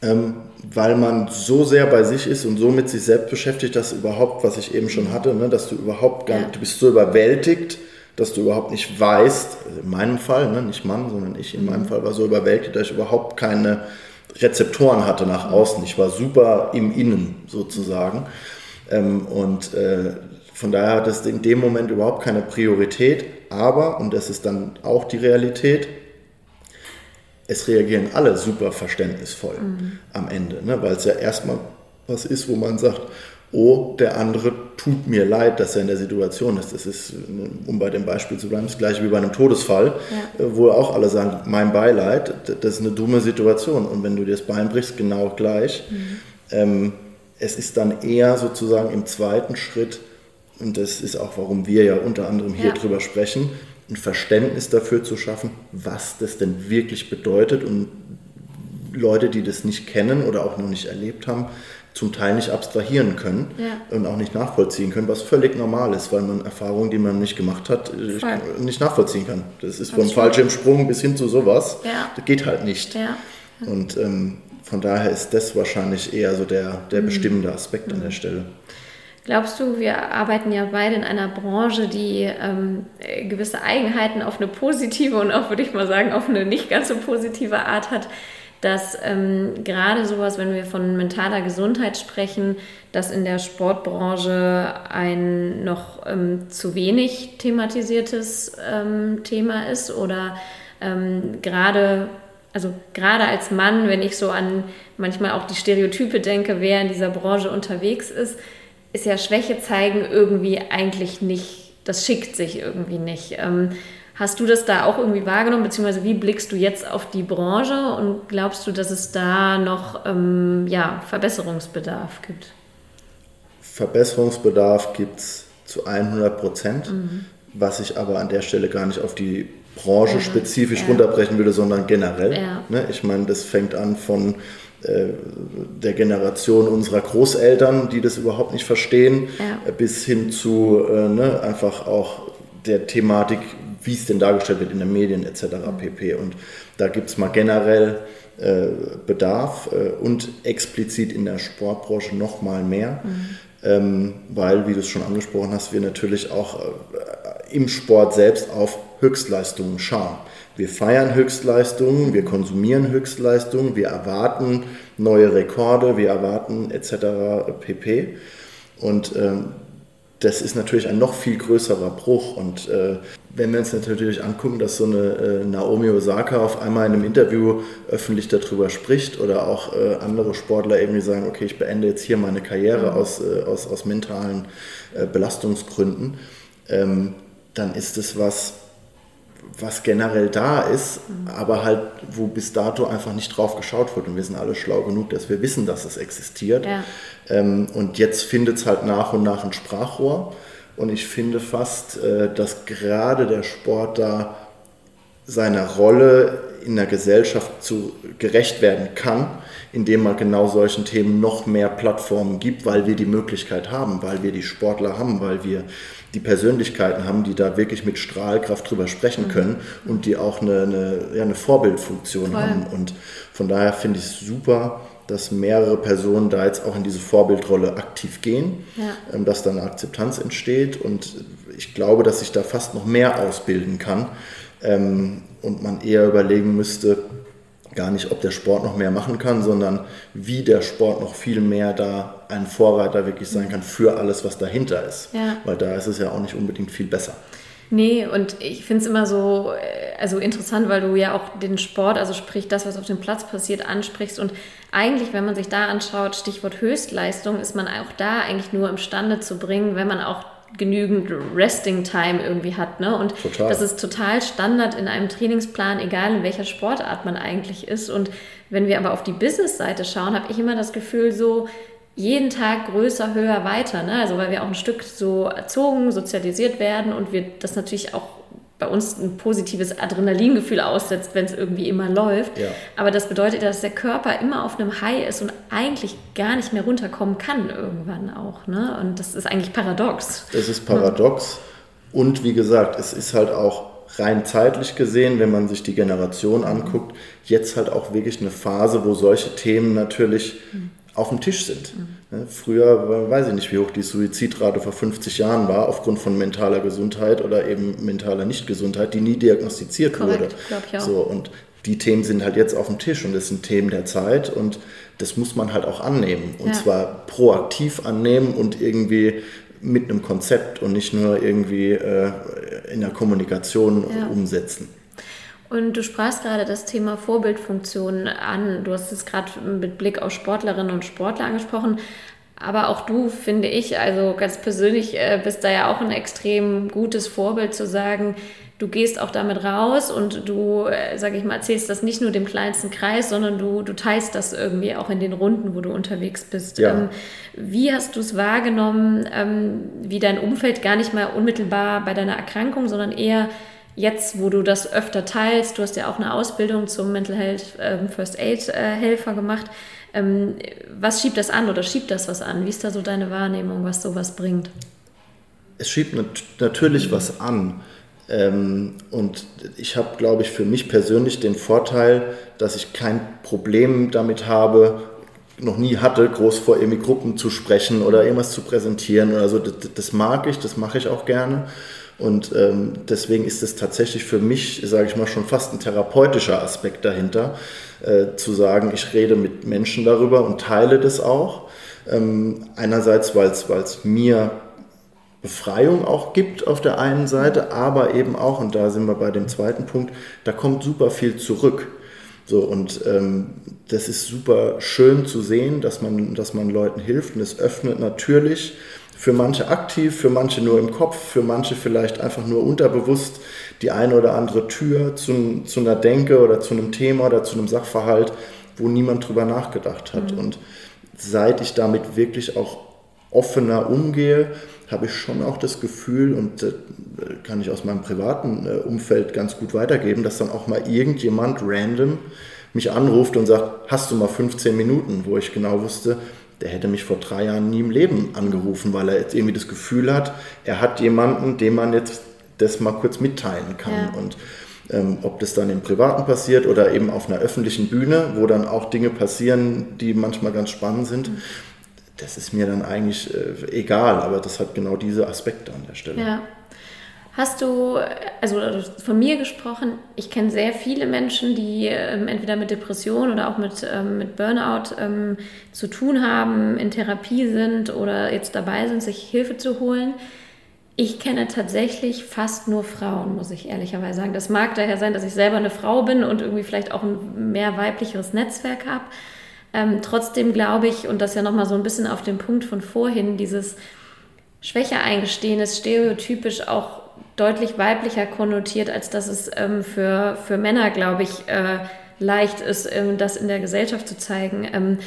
A: ähm, weil man so sehr bei sich ist und so mit sich selbst beschäftigt, dass überhaupt, was ich eben schon hatte, ne, dass du überhaupt gar nicht, du bist so überwältigt, dass du überhaupt nicht weißt, also in meinem Fall, ne, nicht Mann, sondern ich in meinem mhm. Fall war so überwältigt, dass ich überhaupt keine Rezeptoren hatte nach außen. Ich war super im Innen sozusagen. Ähm, und äh, von daher hat es in dem Moment überhaupt keine Priorität. Aber, und das ist dann auch die Realität, es reagieren alle super verständnisvoll mhm. am Ende, ne? weil es ja erstmal was ist, wo man sagt, oh, der andere tut mir leid, dass er in der Situation ist. Das ist, um bei dem Beispiel zu bleiben, das gleiche wie bei einem Todesfall, ja. Äh, wo auch alle sagen, mein Beileid, das ist eine dumme Situation. Und wenn du dir das Bein brichst, genau gleich. Mhm. Ähm, es ist dann eher sozusagen im zweiten Schritt, und das ist auch, warum wir ja unter anderem hier ja. drüber sprechen, ein Verständnis dafür zu schaffen, was das denn wirklich bedeutet und Leute, die das nicht kennen oder auch noch nicht erlebt haben, zum Teil nicht abstrahieren können ja. und auch nicht nachvollziehen können, was völlig normal ist, weil man Erfahrungen, die man nicht gemacht hat, äh, Voll. nicht nachvollziehen kann. Das ist vom Fallschirmsprung bis hin zu sowas. Ja. Das geht halt nicht. Ja. Und ähm, von daher ist das wahrscheinlich eher so der, der mhm. bestimmende Aspekt mhm. an der Stelle.
B: Glaubst du, wir arbeiten ja beide in einer Branche, die ähm, gewisse Eigenheiten auf eine positive und auch, würde ich mal sagen, auf eine nicht ganz so positive Art hat, dass ähm, gerade sowas, wenn wir von mentaler Gesundheit sprechen, dass in der Sportbranche ein noch ähm, zu wenig thematisiertes ähm, Thema ist oder ähm, gerade also gerade als Mann, wenn ich so an manchmal auch die Stereotype denke, wer in dieser Branche unterwegs ist, ist ja Schwäche zeigen irgendwie eigentlich nicht, das schickt sich irgendwie nicht. Hast du das da auch irgendwie wahrgenommen, beziehungsweise wie blickst du jetzt auf die Branche und glaubst du, dass es da noch ähm, ja, Verbesserungsbedarf gibt?
A: Verbesserungsbedarf gibt es zu 100 Prozent, mhm. was ich aber an der Stelle gar nicht auf die Branche ja, spezifisch ja. runterbrechen würde, sondern generell. Ja. Ne? Ich meine, das fängt an von äh, der Generation unserer Großeltern, die das überhaupt nicht verstehen, bis hin zu äh, ne, einfach auch der Thematik, wie es denn dargestellt wird in den Medien etc. pp. Und da gibt es mal generell äh, Bedarf äh, und explizit in der Sportbranche noch mal mehr, mhm. ähm, weil, wie du es schon angesprochen hast, wir natürlich auch äh, im Sport selbst auf Höchstleistungen schauen. Wir feiern Höchstleistungen, wir konsumieren Höchstleistungen, wir erwarten neue Rekorde, wir erwarten etc. pp. Und ähm, das ist natürlich ein noch viel größerer Bruch. Und äh, wenn wir uns natürlich angucken, dass so eine äh, Naomi Osaka auf einmal in einem Interview öffentlich darüber spricht oder auch äh, andere Sportler irgendwie sagen, okay, ich beende jetzt hier meine Karriere mhm. aus, äh, aus, aus mentalen äh, Belastungsgründen, ähm, dann ist es was, was generell da ist, mhm. aber halt, wo bis dato einfach nicht drauf geschaut wird. Und wir sind alle schlau genug, dass wir wissen, dass es existiert. Ja. Ähm, und jetzt findet es halt nach und nach ein Sprachrohr. Und ich finde fast, äh, dass gerade der Sport da seiner Rolle in der Gesellschaft zu gerecht werden kann, indem man genau solchen Themen noch mehr Plattformen gibt, weil wir die Möglichkeit haben, weil wir die Sportler haben, weil wir die Persönlichkeiten haben, die da wirklich mit Strahlkraft drüber sprechen mhm. können und die auch eine, eine, ja, eine Vorbildfunktion Voll. haben. Und von daher finde ich es super, dass mehrere Personen da jetzt auch in diese Vorbildrolle aktiv gehen, ja. Ähm, dass da eine Akzeptanz entsteht und ich glaube, dass sich da fast noch mehr ausbilden kann ähm, und man eher überlegen müsste, gar nicht, ob der Sport noch mehr machen kann, sondern wie der Sport noch viel mehr da ein Vorreiter wirklich sein kann für alles, was dahinter ist. Ja. Weil da ist es ja auch nicht unbedingt viel besser.
B: Nee, und ich finde es immer so äh, also interessant, weil du ja auch den Sport, also sprich das, was auf dem Platz passiert, ansprichst. Und eigentlich, wenn man sich da anschaut, Stichwort Höchstleistung, ist man auch da eigentlich nur imstande zu bringen, wenn man auch genügend Resting Time irgendwie hat. Ne? Und total. das ist total Standard in einem Trainingsplan, egal in welcher Sportart man eigentlich ist. Und wenn wir aber auf die Business-Seite schauen, habe ich immer das Gefühl, so jeden Tag größer, höher, weiter. Ne? Also weil wir auch ein Stück so erzogen, sozialisiert werden und wir das natürlich auch bei uns ein positives Adrenalingefühl aussetzt, wenn es irgendwie immer läuft. Ja. Aber das bedeutet, dass der Körper immer auf einem High ist und eigentlich gar nicht mehr runterkommen kann irgendwann auch. Ne? Und das ist eigentlich paradox.
A: Es ist paradox. Ja. Und wie gesagt, es ist halt auch rein zeitlich gesehen, wenn man sich die Generation anguckt, jetzt halt auch wirklich eine Phase, wo solche Themen natürlich mhm auf dem Tisch sind. Mhm. Früher weiß ich nicht, wie hoch die Suizidrate vor 50 Jahren war, aufgrund von mentaler Gesundheit oder eben mentaler Nichtgesundheit, die nie diagnostiziert Korrekt, wurde. Ich auch. So, und die Themen sind halt jetzt auf dem Tisch und das sind Themen der Zeit und das muss man halt auch annehmen. Und ja. zwar proaktiv annehmen und irgendwie mit einem Konzept und nicht nur irgendwie äh, in der Kommunikation ja. umsetzen.
B: Und du sprachst gerade das Thema Vorbildfunktion an. Du hast es gerade mit Blick auf Sportlerinnen und Sportler angesprochen. Aber auch du, finde ich, also ganz persönlich äh, bist da ja auch ein extrem gutes Vorbild zu sagen, du gehst auch damit raus und du, äh, sage ich mal, erzählst das nicht nur dem kleinsten Kreis, sondern du, du teilst das irgendwie auch in den Runden, wo du unterwegs bist. Ja. Ähm, wie hast du es wahrgenommen, ähm, wie dein Umfeld gar nicht mal unmittelbar bei deiner Erkrankung, sondern eher jetzt, wo du das öfter teilst, du hast ja auch eine Ausbildung zum Mental Health ähm, First Aid äh, Helfer gemacht. Ähm, was schiebt das an oder schiebt das was an? Wie ist da so deine Wahrnehmung, was sowas bringt?
A: Es schiebt nat natürlich was an. Ähm, und ich habe, glaube ich, für mich persönlich den Vorteil, dass ich kein Problem damit habe, noch nie hatte, groß vor irgendwie Gruppen zu sprechen oder irgendwas zu präsentieren oder so. Das, das mag ich, das mache ich auch gerne. Und ähm, deswegen ist es tatsächlich für mich, sage ich mal, schon fast ein therapeutischer Aspekt dahinter, äh, zu sagen, ich rede mit Menschen darüber und teile das auch. Ähm, einerseits, weil es mir Befreiung auch gibt auf der einen Seite, aber eben auch, und da sind wir bei dem zweiten Punkt, da kommt super viel zurück. So, und ähm, das ist super schön zu sehen, dass man, dass man Leuten hilft und es öffnet natürlich für manche aktiv, für manche nur im Kopf, für manche vielleicht einfach nur unterbewusst die eine oder andere Tür zu, zu einer Denke oder zu einem Thema oder zu einem Sachverhalt, wo niemand drüber nachgedacht hat. Mhm. Und seit ich damit wirklich auch offener umgehe, habe ich schon auch das Gefühl, und äh, kann ich aus meinem privaten äh, Umfeld ganz gut weitergeben, dass dann auch mal irgendjemand random mich anruft und sagt, hast du mal 15 Minuten, wo ich genau wusste, der hätte mich vor drei Jahren nie im Leben angerufen, weil er jetzt irgendwie das Gefühl hat, er hat jemanden, dem man jetzt das mal kurz mitteilen kann. Ja. Und ähm, ob das dann im Privaten passiert oder eben auf einer öffentlichen Bühne, wo dann auch Dinge passieren, die manchmal ganz spannend sind, mhm. das ist mir dann eigentlich äh, egal, aber das hat genau diese Aspekte an der Stelle.
B: Ja. Hast du, also von mir gesprochen, ich kenne sehr viele Menschen, die ähm, entweder mit Depression oder auch mit, ähm, mit Burnout ähm, zu tun haben, in Therapie sind oder jetzt dabei sind, sich Hilfe zu holen. Ich kenne tatsächlich fast nur Frauen, muss ich ehrlicherweise sagen. Das mag daher sein, dass ich selber eine Frau bin und irgendwie vielleicht auch ein mehr weiblicheres Netzwerk habe. Ähm, trotzdem glaube ich, und das ja nochmal so ein bisschen auf den Punkt von vorhin, dieses Schwäche eingestehen ist stereotypisch auch deutlich weiblicher konnotiert, als dass es ähm, für, für Männer, glaube ich, äh, leicht ist, ähm, das in der Gesellschaft zu zeigen. Ähm,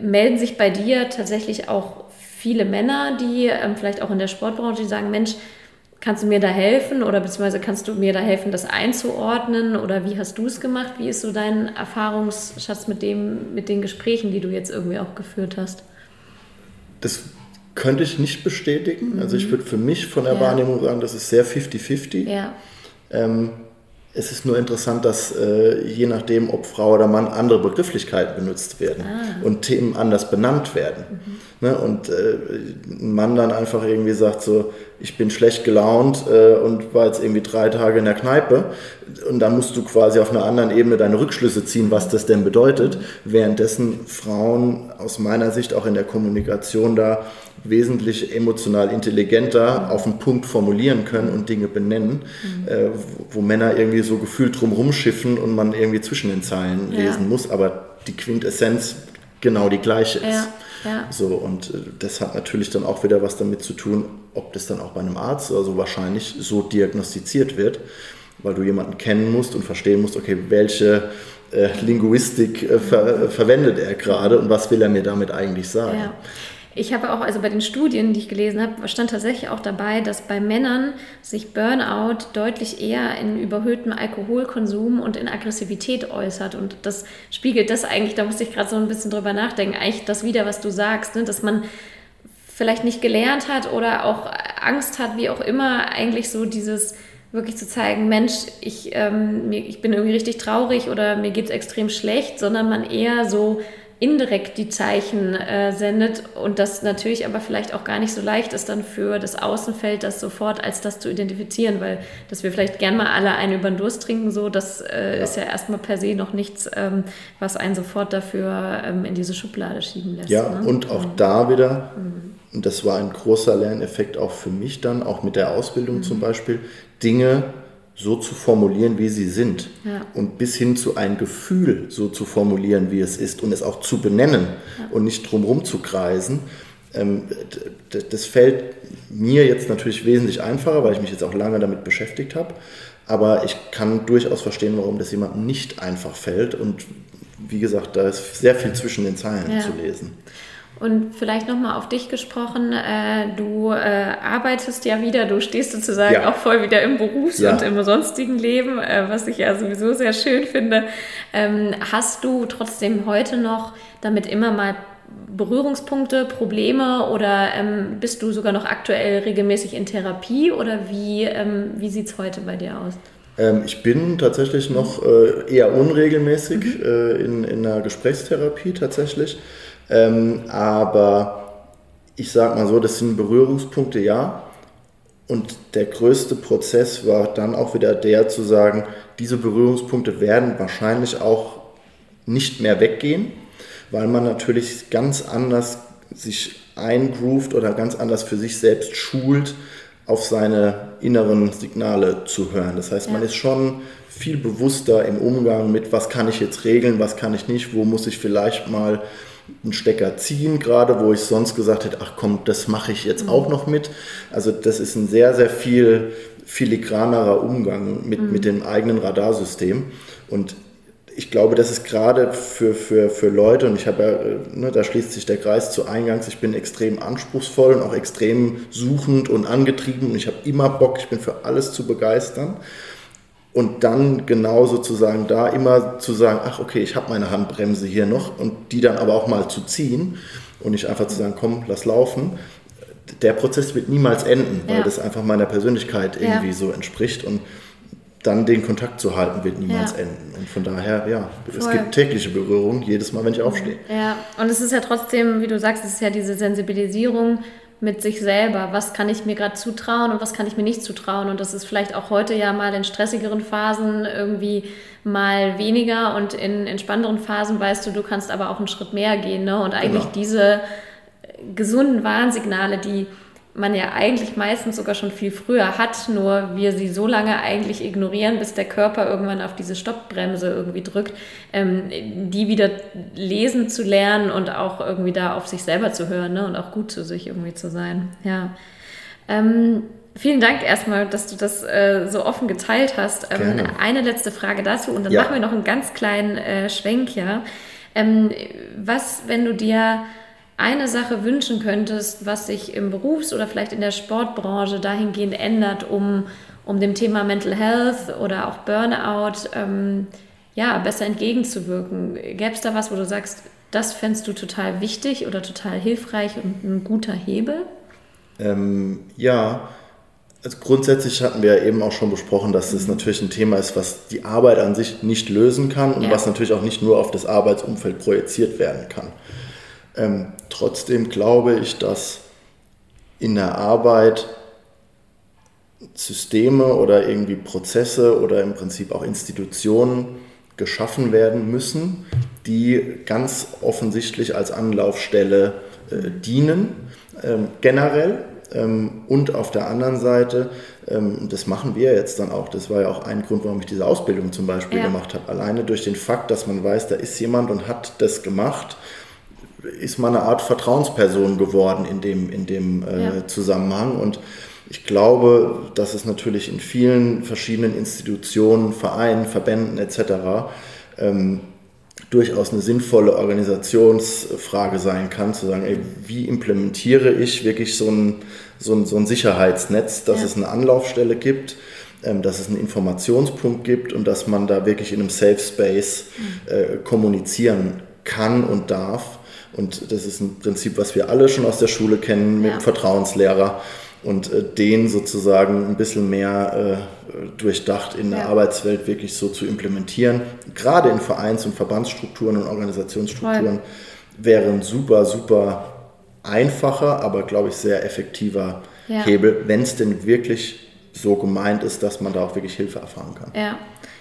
B: melden sich bei dir tatsächlich auch viele Männer, die ähm, vielleicht auch in der Sportbranche, die sagen, Mensch, Kannst du mir da helfen oder beziehungsweise kannst du mir da helfen, das einzuordnen oder wie hast du es gemacht? Wie ist so dein Erfahrungsschatz mit dem, mit den Gesprächen, die du jetzt irgendwie auch geführt hast?
A: Das könnte ich nicht bestätigen. Mhm. Also ich würde für mich von der ja. Wahrnehmung sagen, das ist sehr 50-50. Ja. Ähm, es ist nur interessant, dass äh, je nachdem, ob Frau oder Mann, andere Begrifflichkeiten benutzt werden ah. und Themen anders benannt werden. Mhm. Ne? Und äh, ein Mann dann einfach irgendwie sagt so, ich bin schlecht gelaunt äh, und war jetzt irgendwie drei Tage in der Kneipe und dann musst du quasi auf einer anderen Ebene deine Rückschlüsse ziehen, was das denn bedeutet, währenddessen Frauen aus meiner Sicht auch in der Kommunikation da wesentlich emotional intelligenter auf den Punkt formulieren können und Dinge benennen, mhm. äh, wo, wo, Männer irgendwie so gefühlt drumherum schiffen und man irgendwie zwischen den Zeilen ja. lesen muss, aber die Quintessenz genau die gleiche ist. Ja. Ja. So, und äh, das hat natürlich dann auch wieder was damit zu tun, ob das dann auch bei einem Arzt also wahrscheinlich so diagnostiziert wird, weil du jemanden kennen musst und verstehen musst, okay, welche äh, Linguistik äh, ver verwendet er gerade und was will er mir damit eigentlich sagen. Ja.
B: Ich habe auch, also bei den Studien, die ich gelesen habe, stand tatsächlich auch dabei, dass bei Männern sich Burnout deutlich eher in überhöhtem Alkoholkonsum und in Aggressivität äußert. Und das spiegelt das eigentlich, da musste ich gerade so ein bisschen drüber nachdenken, eigentlich das wieder, was du sagst, ne? dass man vielleicht nicht gelernt hat oder auch Angst hat, wie auch immer, eigentlich so dieses wirklich zu zeigen, Mensch, ich, ähm, ich bin irgendwie richtig traurig oder mir geht es extrem schlecht, sondern man eher so indirekt die Zeichen äh, sendet und das natürlich aber vielleicht auch gar nicht so leicht ist dann für das Außenfeld, das sofort als das zu identifizieren, weil dass wir vielleicht gern mal alle einen über den Durst trinken, so, das äh, ja. ist ja erstmal per se noch nichts, ähm, was einen sofort dafür ähm, in diese Schublade schieben lässt.
A: Ja, ne? und auch mhm. da wieder, mhm. und das war ein großer Lerneffekt auch für mich dann, auch mit der Ausbildung mhm. zum Beispiel, Dinge so zu formulieren, wie sie sind. Ja. Und bis hin zu ein Gefühl so zu formulieren, wie es ist und es auch zu benennen ja. und nicht drumherum zu kreisen. Ähm, das fällt mir jetzt natürlich wesentlich einfacher, weil ich mich jetzt auch lange damit beschäftigt habe. Aber ich kann durchaus verstehen, warum das jemandem nicht einfach fällt. Und wie gesagt, da ist sehr viel zwischen den Zeilen ja. zu lesen.
B: Und vielleicht nochmal auf dich gesprochen, äh, du äh, arbeitest ja wieder, du stehst sozusagen ja. auch voll wieder im Berufs- ja. und im sonstigen Leben, äh, was ich ja sowieso sehr schön finde. Ähm, hast du trotzdem heute noch damit immer mal Berührungspunkte, Probleme oder ähm, bist du sogar noch aktuell regelmäßig in Therapie oder wie, ähm, wie sieht es heute bei dir aus?
A: Ähm, ich bin tatsächlich noch äh, eher unregelmäßig mhm. Äh, in, in einer Gesprächstherapie tatsächlich. Ähm, aber ich sage mal so, das sind Berührungspunkte, ja. Und der größte Prozess war dann auch wieder der zu sagen, diese Berührungspunkte werden wahrscheinlich auch nicht mehr weggehen, weil man natürlich ganz anders sich eingroovt oder ganz anders für sich selbst schult, auf seine inneren Signale zu hören. Das heißt, ja. man ist schon viel bewusster im Umgang mit, was kann ich jetzt regeln, was kann ich nicht, wo muss ich vielleicht mal einen Stecker ziehen, gerade wo ich sonst gesagt hätte, ach komm, das mache ich jetzt mhm. auch noch mit. Also das ist ein sehr, sehr viel filigranerer Umgang mit, mhm. mit dem eigenen Radarsystem. Und ich glaube, das ist gerade für, für, für Leute, und ich habe ja, ne, da schließt sich der Kreis zu Eingangs, ich bin extrem anspruchsvoll und auch extrem suchend und angetrieben und ich habe immer Bock, ich bin für alles zu begeistern. Und dann genau sozusagen da immer zu sagen, ach okay, ich habe meine Handbremse hier noch und die dann aber auch mal zu ziehen und nicht einfach zu sagen, komm, lass laufen. Der Prozess wird niemals enden, weil ja. das einfach meiner Persönlichkeit irgendwie ja. so entspricht und dann den Kontakt zu halten wird niemals ja. enden. Und von daher, ja, Voll. es gibt tägliche Berührung jedes Mal, wenn ich aufstehe.
B: Ja, und es ist ja trotzdem, wie du sagst, es ist ja diese Sensibilisierung mit sich selber. Was kann ich mir gerade zutrauen und was kann ich mir nicht zutrauen? Und das ist vielleicht auch heute ja mal in stressigeren Phasen irgendwie mal weniger und in entspannteren Phasen weißt du, du kannst aber auch einen Schritt mehr gehen. Ne? Und eigentlich genau. diese gesunden Warnsignale, die man ja eigentlich meistens sogar schon viel früher hat, nur wir sie so lange eigentlich ignorieren, bis der Körper irgendwann auf diese Stoppbremse irgendwie drückt, ähm, die wieder lesen zu lernen und auch irgendwie da auf sich selber zu hören ne? und auch gut zu sich irgendwie zu sein. Ja. Ähm, vielen Dank erstmal, dass du das äh, so offen geteilt hast. Ähm, eine letzte Frage dazu und dann ja. machen wir noch einen ganz kleinen äh, Schwenk, ja. Ähm, was, wenn du dir eine Sache wünschen könntest, was sich im Berufs- oder vielleicht in der Sportbranche dahingehend ändert, um, um dem Thema Mental Health oder auch Burnout ähm, ja, besser entgegenzuwirken, gäbe es da was, wo du sagst, das fändest du total wichtig oder total hilfreich und ein guter Hebel?
A: Ähm, ja, also grundsätzlich hatten wir ja eben auch schon besprochen, dass es natürlich ein Thema ist, was die Arbeit an sich nicht lösen kann und ja. was natürlich auch nicht nur auf das Arbeitsumfeld projiziert werden kann. Ähm, trotzdem glaube ich, dass in der Arbeit Systeme oder irgendwie Prozesse oder im Prinzip auch Institutionen geschaffen werden müssen, die ganz offensichtlich als Anlaufstelle äh, dienen, ähm, generell. Ähm, und auf der anderen Seite, ähm, das machen wir jetzt dann auch, das war ja auch ein Grund, warum ich diese Ausbildung zum Beispiel ja. gemacht habe. Alleine durch den Fakt, dass man weiß, da ist jemand und hat das gemacht, ist man eine Art Vertrauensperson geworden in dem, in dem äh, ja. Zusammenhang. Und ich glaube, dass es natürlich in vielen verschiedenen Institutionen, Vereinen, Verbänden etc. Ähm, durchaus eine sinnvolle Organisationsfrage sein kann, zu sagen, ey, wie implementiere ich wirklich so ein, so ein, so ein Sicherheitsnetz, dass ja. es eine Anlaufstelle gibt, ähm, dass es einen Informationspunkt gibt und dass man da wirklich in einem Safe Space mhm. äh, kommunizieren kann und darf. Und das ist ein Prinzip, was wir alle schon aus der Schule kennen mit ja. Vertrauenslehrer und äh, den sozusagen ein bisschen mehr äh, durchdacht in der ja. Arbeitswelt wirklich so zu implementieren. Gerade in Vereins- und Verbandsstrukturen und Organisationsstrukturen Voll. wäre ein super, super einfacher, aber glaube ich sehr effektiver ja. Hebel, wenn es denn wirklich so gemeint ist, dass man da auch wirklich Hilfe erfahren kann.
B: Ja.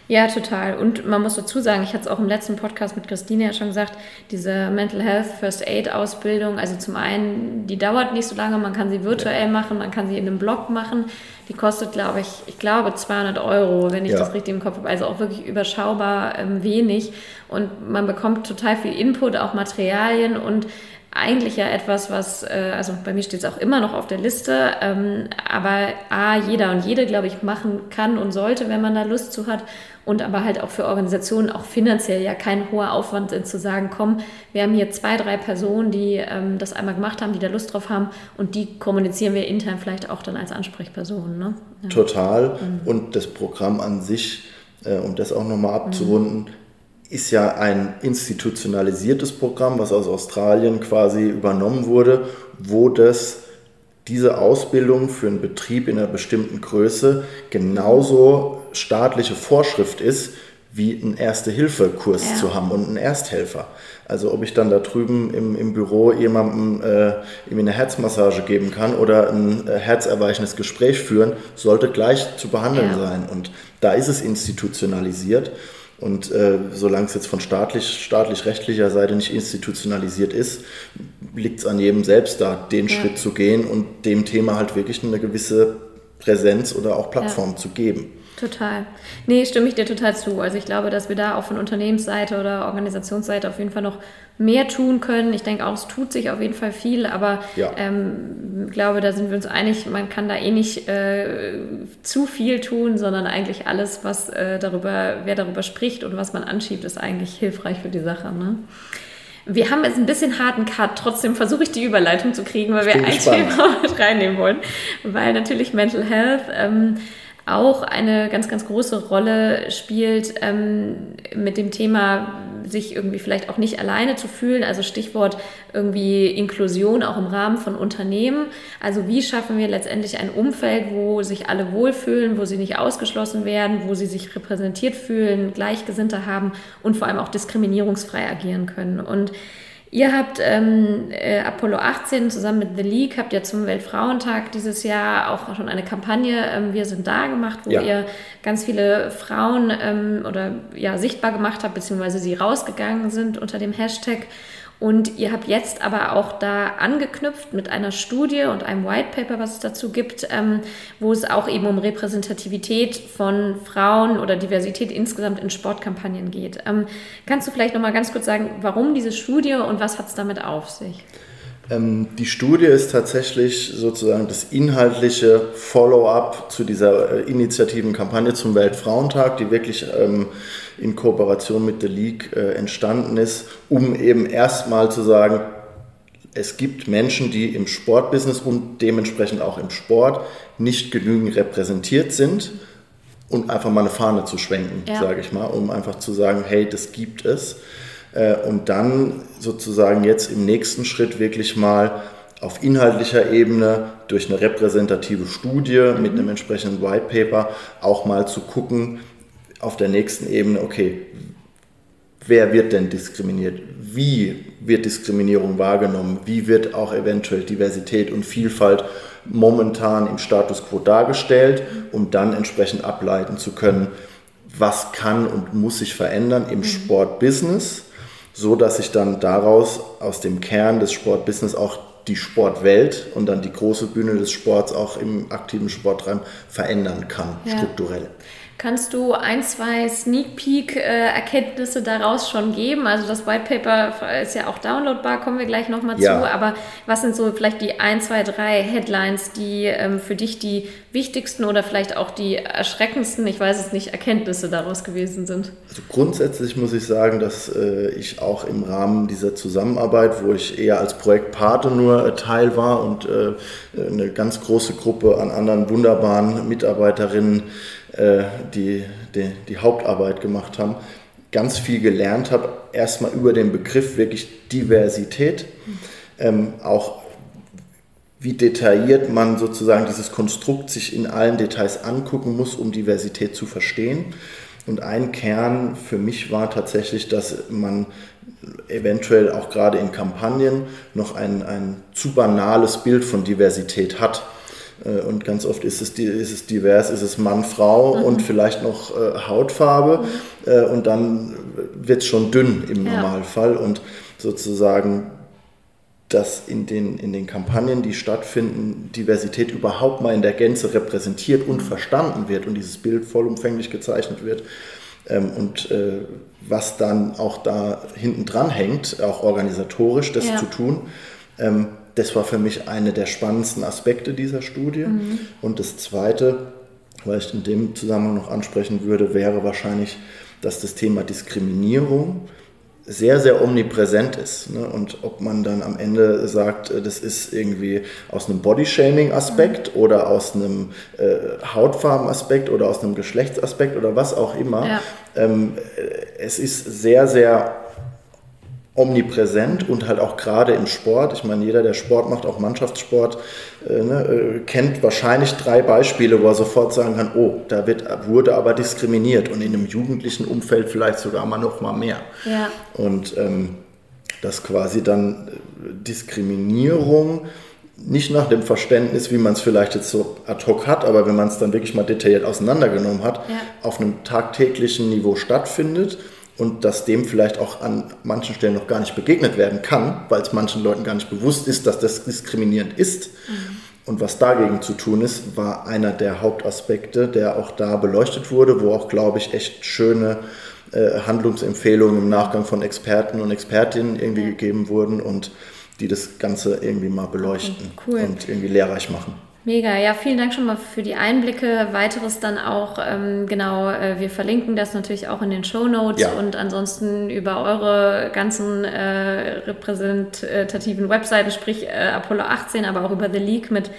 B: Ja, total. Und man muss dazu sagen, ich hatte es auch im letzten Podcast mit Christine ja schon gesagt, diese Mental Health First Aid Ausbildung, also zum einen, die dauert nicht so lange, man kann sie virtuell ja. machen, man kann sie in einem Blog machen. Die kostet, glaube ich, ich glaube 200 Euro, wenn ich ja. das richtig im Kopf habe. Also auch wirklich überschaubar ähm, wenig. Und man bekommt total viel Input, auch Materialien und eigentlich ja etwas, was, äh, also bei mir steht es auch immer noch auf der Liste, ähm, aber A, jeder und jede, glaube ich, machen kann und sollte, wenn man da Lust zu hat. Und aber halt auch für Organisationen auch finanziell ja kein hoher Aufwand sind, zu sagen, komm, wir haben hier zwei, drei Personen, die ähm, das einmal gemacht haben, die da Lust drauf haben und die kommunizieren wir intern vielleicht auch dann als Ansprechpersonen. Ne?
A: Ja. Total. Mhm. Und das Programm an sich, äh, um das auch nochmal abzurunden, mhm ist ja ein institutionalisiertes Programm, was aus Australien quasi übernommen wurde, wo das diese Ausbildung für einen Betrieb in einer bestimmten Größe genauso staatliche Vorschrift ist, wie einen Erste-Hilfe-Kurs ja. zu haben und einen Ersthelfer. Also ob ich dann da drüben im, im Büro jemandem äh, eine Herzmassage geben kann oder ein äh, herzerweichendes Gespräch führen, sollte gleich zu behandeln ja. sein. Und da ist es institutionalisiert. Und äh, solange es jetzt von staatlich, staatlich-rechtlicher Seite nicht institutionalisiert ist, liegt es an jedem selbst da, den ja. Schritt zu gehen und dem Thema halt wirklich eine gewisse Präsenz oder auch Plattform ja. zu geben.
B: Total. Nee, stimme ich dir total zu. Also ich glaube, dass wir da auch von Unternehmensseite oder Organisationsseite auf jeden Fall noch mehr tun können. Ich denke auch, es tut sich auf jeden Fall viel, aber ja. ähm, glaube, da sind wir uns einig, man kann da eh nicht äh, zu viel tun, sondern eigentlich alles, was äh, darüber, wer darüber spricht und was man anschiebt, ist eigentlich hilfreich für die Sache. Ne? Wir haben jetzt ein bisschen harten Cut, trotzdem versuche ich die Überleitung zu kriegen, weil wir ein. Thema mit reinnehmen wollen. Weil natürlich Mental Health ähm, auch eine ganz, ganz große Rolle spielt ähm, mit dem Thema, sich irgendwie vielleicht auch nicht alleine zu fühlen. Also Stichwort irgendwie Inklusion auch im Rahmen von Unternehmen. Also wie schaffen wir letztendlich ein Umfeld, wo sich alle wohlfühlen, wo sie nicht ausgeschlossen werden, wo sie sich repräsentiert fühlen, Gleichgesinnte haben und vor allem auch diskriminierungsfrei agieren können. Und Ihr habt ähm, äh, Apollo 18 zusammen mit The League, habt ja zum Weltfrauentag dieses Jahr auch schon eine Kampagne ähm, Wir sind da gemacht, wo ja. ihr ganz viele Frauen ähm, oder ja sichtbar gemacht habt, beziehungsweise sie rausgegangen sind unter dem Hashtag. Und ihr habt jetzt aber auch da angeknüpft mit einer Studie und einem White Paper, was es dazu gibt, ähm, wo es auch eben um Repräsentativität von Frauen oder Diversität insgesamt in Sportkampagnen geht. Ähm, kannst du vielleicht noch mal ganz kurz sagen, warum diese Studie und was hat es damit auf sich?
A: Ähm, die Studie ist tatsächlich sozusagen das inhaltliche Follow-up zu dieser äh, Initiativenkampagne zum Weltfrauentag, die wirklich ähm, in Kooperation mit der League äh, entstanden ist, um eben erstmal zu sagen, es gibt Menschen, die im Sportbusiness und dementsprechend auch im Sport nicht genügend repräsentiert sind und einfach mal eine Fahne zu schwenken, ja. sage ich mal, um einfach zu sagen, hey, das gibt es. Äh, und dann sozusagen jetzt im nächsten Schritt wirklich mal auf inhaltlicher Ebene durch eine repräsentative Studie mhm. mit einem entsprechenden White Paper auch mal zu gucken, auf der nächsten Ebene, okay, wer wird denn diskriminiert? Wie wird Diskriminierung wahrgenommen? Wie wird auch eventuell Diversität und Vielfalt momentan im Status quo dargestellt, um dann entsprechend ableiten zu können, was kann und muss sich verändern im mhm. Sportbusiness, so dass sich dann daraus aus dem Kern des Sportbusiness auch die Sportwelt und dann die große Bühne des Sports auch im aktiven Sporttreiben verändern kann, ja. strukturell.
B: Kannst du ein, zwei Sneak Peek-Erkenntnisse äh, daraus schon geben? Also das White Paper ist ja auch downloadbar, kommen wir gleich nochmal ja. zu. Aber was sind so vielleicht die ein, zwei, drei Headlines, die ähm, für dich die wichtigsten oder vielleicht auch die erschreckendsten, ich weiß es nicht, Erkenntnisse daraus gewesen sind?
A: Also grundsätzlich muss ich sagen, dass äh, ich auch im Rahmen dieser Zusammenarbeit, wo ich eher als Projektpate nur äh, Teil war und äh, eine ganz große Gruppe an anderen wunderbaren Mitarbeiterinnen, die, die, die Hauptarbeit gemacht haben, ganz viel gelernt habe. Erstmal über den Begriff wirklich Diversität, ähm, auch wie detailliert man sozusagen dieses Konstrukt sich in allen Details angucken muss, um Diversität zu verstehen. Und ein Kern für mich war tatsächlich, dass man eventuell auch gerade in Kampagnen noch ein, ein zu banales Bild von Diversität hat. Äh, und ganz oft ist es, ist es divers, ist es Mann, Frau mhm. und vielleicht noch äh, Hautfarbe. Mhm. Äh, und dann wird es schon dünn im ja. Normalfall. Und sozusagen, dass in den, in den Kampagnen, die stattfinden, Diversität überhaupt mal in der Gänze repräsentiert und verstanden wird und dieses Bild vollumfänglich gezeichnet wird. Ähm, und äh, was dann auch da hinten dran hängt, auch organisatorisch das ja. zu tun. Ähm, das war für mich einer der spannendsten Aspekte dieser Studie. Mhm. Und das Zweite, was ich in dem Zusammenhang noch ansprechen würde, wäre wahrscheinlich, dass das Thema Diskriminierung sehr, sehr omnipräsent ist. Ne? Und ob man dann am Ende sagt, äh, das ist irgendwie aus einem Bodyshaming-Aspekt mhm. oder aus einem äh, Hautfarben-Aspekt oder aus einem Geschlechtsaspekt oder was auch immer. Ja. Ähm, äh, es ist sehr, sehr omnipräsent und halt auch gerade im Sport. Ich meine, jeder, der Sport macht, auch Mannschaftssport, äh, ne, äh, kennt wahrscheinlich drei Beispiele, wo er sofort sagen kann, oh, da wird, wurde aber diskriminiert und in einem jugendlichen Umfeld vielleicht sogar mal noch mal mehr. Ja. Und ähm, dass quasi dann äh, Diskriminierung nicht nach dem Verständnis, wie man es vielleicht jetzt so ad hoc hat, aber wenn man es dann wirklich mal detailliert auseinandergenommen hat, ja. auf einem tagtäglichen Niveau stattfindet und dass dem vielleicht auch an manchen Stellen noch gar nicht begegnet werden kann, weil es manchen Leuten gar nicht bewusst ist, dass das diskriminierend ist. Mhm. Und was dagegen zu tun ist, war einer der Hauptaspekte, der auch da beleuchtet wurde, wo auch, glaube ich, echt schöne äh, Handlungsempfehlungen im Nachgang von Experten und Expertinnen irgendwie ja. gegeben wurden und die das Ganze irgendwie mal beleuchten cool. und irgendwie lehrreich machen.
B: Mega, ja, vielen Dank schon mal für die Einblicke. Weiteres dann auch, ähm, genau, äh, wir verlinken das natürlich auch in den Show Notes ja. und ansonsten über eure ganzen äh, repräsentativen Webseiten, sprich äh, Apollo 18, aber auch über The League mit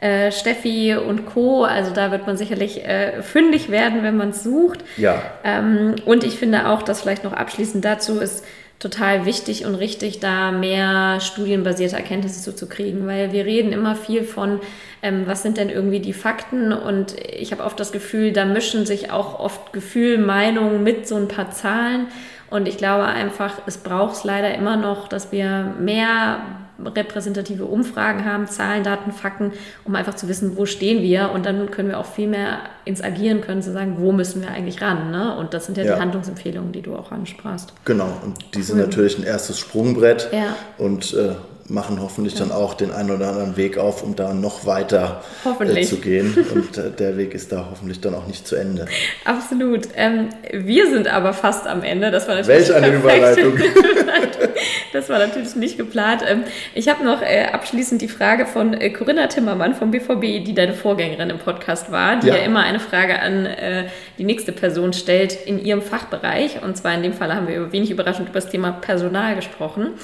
B: äh, Steffi und Co. Also da wird man sicherlich äh, fündig werden, wenn man es sucht. Ja. Ähm, und ich finde auch, dass vielleicht noch abschließend dazu ist, total wichtig und richtig, da mehr studienbasierte Erkenntnisse zu, zu kriegen, weil wir reden immer viel von, ähm, was sind denn irgendwie die Fakten? Und ich habe oft das Gefühl, da mischen sich auch oft Gefühl, Meinung mit so ein paar Zahlen. Und ich glaube einfach, es braucht es leider immer noch, dass wir mehr repräsentative Umfragen haben, Zahlen, Daten, Fakten, um einfach zu wissen, wo stehen wir und dann können wir auch viel mehr ins Agieren können, zu sagen, wo müssen wir eigentlich ran. Ne? Und das sind ja, ja. die Handlungsempfehlungen, die du auch ansprachst.
A: Genau, und die sind cool. natürlich ein erstes Sprungbrett ja. und äh, machen hoffentlich ja. dann auch den einen oder anderen Weg auf, um da noch weiter äh, zu gehen. Und äh, der Weg ist da hoffentlich dann auch nicht zu Ende.
B: Absolut. Ähm, wir sind aber fast am Ende. Das war natürlich
A: Welch eine Überleitung.
B: Das war natürlich nicht geplant. Ähm, ich habe noch äh, abschließend die Frage von äh, Corinna Timmermann vom BVB, die deine Vorgängerin im Podcast war, die ja, ja immer eine Frage an äh, die nächste Person stellt in ihrem Fachbereich. Und zwar in dem Fall haben wir wenig überraschend über das Thema Personal gesprochen.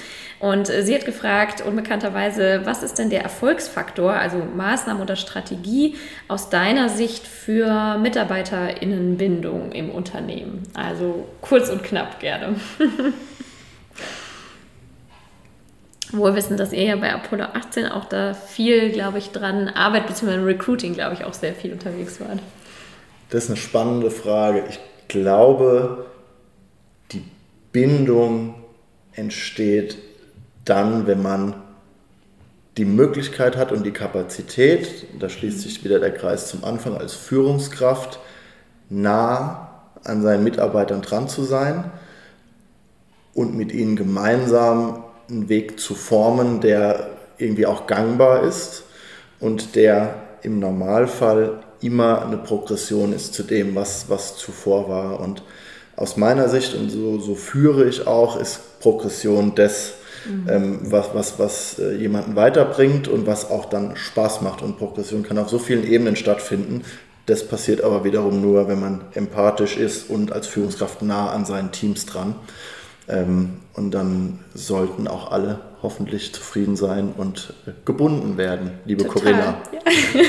B: Und sie hat gefragt, unbekannterweise, was ist denn der Erfolgsfaktor, also Maßnahmen oder Strategie aus deiner Sicht für MitarbeiterInnenbindung im Unternehmen? Also kurz und knapp gerne. Wohl wissen, dass ihr ja bei Apollo 18 auch da viel, glaube ich, dran arbeitet, beziehungsweise Recruiting, glaube ich, auch sehr viel unterwegs wart.
A: Das ist eine spannende Frage. Ich glaube, die Bindung entsteht dann, wenn man die Möglichkeit hat und die Kapazität, da schließt sich wieder der Kreis zum Anfang, als Führungskraft nah an seinen Mitarbeitern dran zu sein und mit ihnen gemeinsam einen Weg zu formen, der irgendwie auch gangbar ist und der im Normalfall immer eine Progression ist zu dem, was, was zuvor war. Und aus meiner Sicht, und so, so führe ich auch, ist Progression das, mhm. ähm, was, was, was äh, jemanden weiterbringt und was auch dann Spaß macht. Und Progression kann auf so vielen Ebenen stattfinden. Das passiert aber wiederum nur, wenn man empathisch ist und als Führungskraft nah an seinen Teams dran. Ähm, und dann sollten auch alle hoffentlich zufrieden sein und gebunden werden, liebe Total. Corinna.
B: Ja.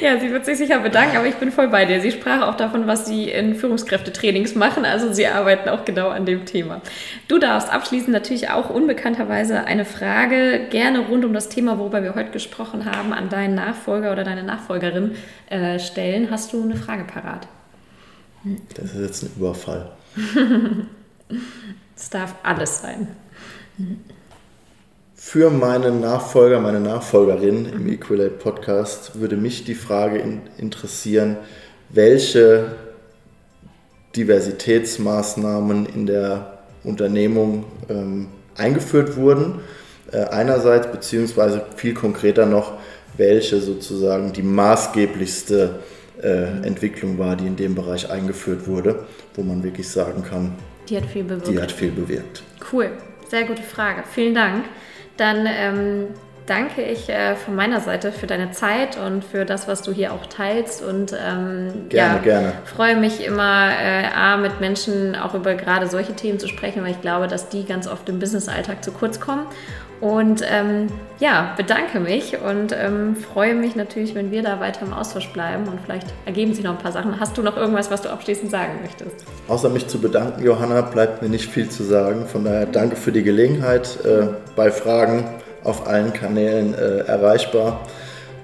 B: ja. sie wird sich sicher bedanken, aber ich bin voll bei dir. Sie sprach auch davon, was sie in Führungskräftetrainings machen, also sie arbeiten auch genau an dem Thema. Du darfst abschließend natürlich auch unbekannterweise eine Frage gerne rund um das Thema, worüber wir heute gesprochen haben, an deinen Nachfolger oder deine Nachfolgerin äh, stellen. Hast du eine Frage parat?
A: Das ist jetzt ein Überfall.
B: Es darf alles sein.
A: Für meinen Nachfolger, meine Nachfolgerin im Equalate Podcast würde mich die Frage in, interessieren, welche Diversitätsmaßnahmen in der Unternehmung ähm, eingeführt wurden. Äh, einerseits, beziehungsweise viel konkreter noch, welche sozusagen die maßgeblichste äh, Entwicklung war, die in dem Bereich eingeführt wurde, wo man wirklich sagen kann,
B: die hat viel bewirkt.
A: Die hat viel bewirkt.
B: Cool, sehr gute Frage. Vielen Dank. Dann ähm, danke ich äh, von meiner Seite für deine Zeit und für das, was du hier auch teilst. Und ähm,
A: gerne, ja, gerne.
B: freue mich immer, äh, A, mit Menschen auch über gerade solche Themen zu sprechen, weil ich glaube, dass die ganz oft im Business-Alltag zu kurz kommen. Und ähm, ja, bedanke mich und ähm, freue mich natürlich, wenn wir da weiter im Austausch bleiben und vielleicht ergeben sich noch ein paar Sachen. Hast du noch irgendwas, was du abschließend sagen möchtest?
A: Außer mich zu bedanken, Johanna, bleibt mir nicht viel zu sagen. Von daher danke für die Gelegenheit. Äh, bei Fragen auf allen Kanälen äh, erreichbar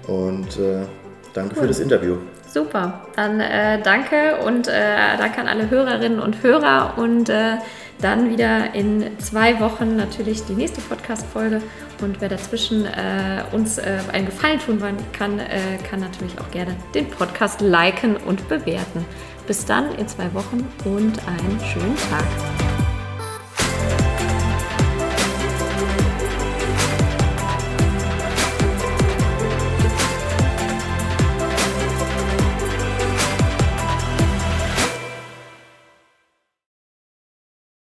A: und äh, danke cool. für das Interview.
B: Super, dann äh, danke und äh, danke an alle Hörerinnen und Hörer und äh, dann wieder in zwei Wochen natürlich die nächste Podcast-Folge. Und wer dazwischen äh, uns äh, einen Gefallen tun kann, äh, kann natürlich auch gerne den Podcast liken und bewerten. Bis dann in zwei Wochen und einen schönen Tag.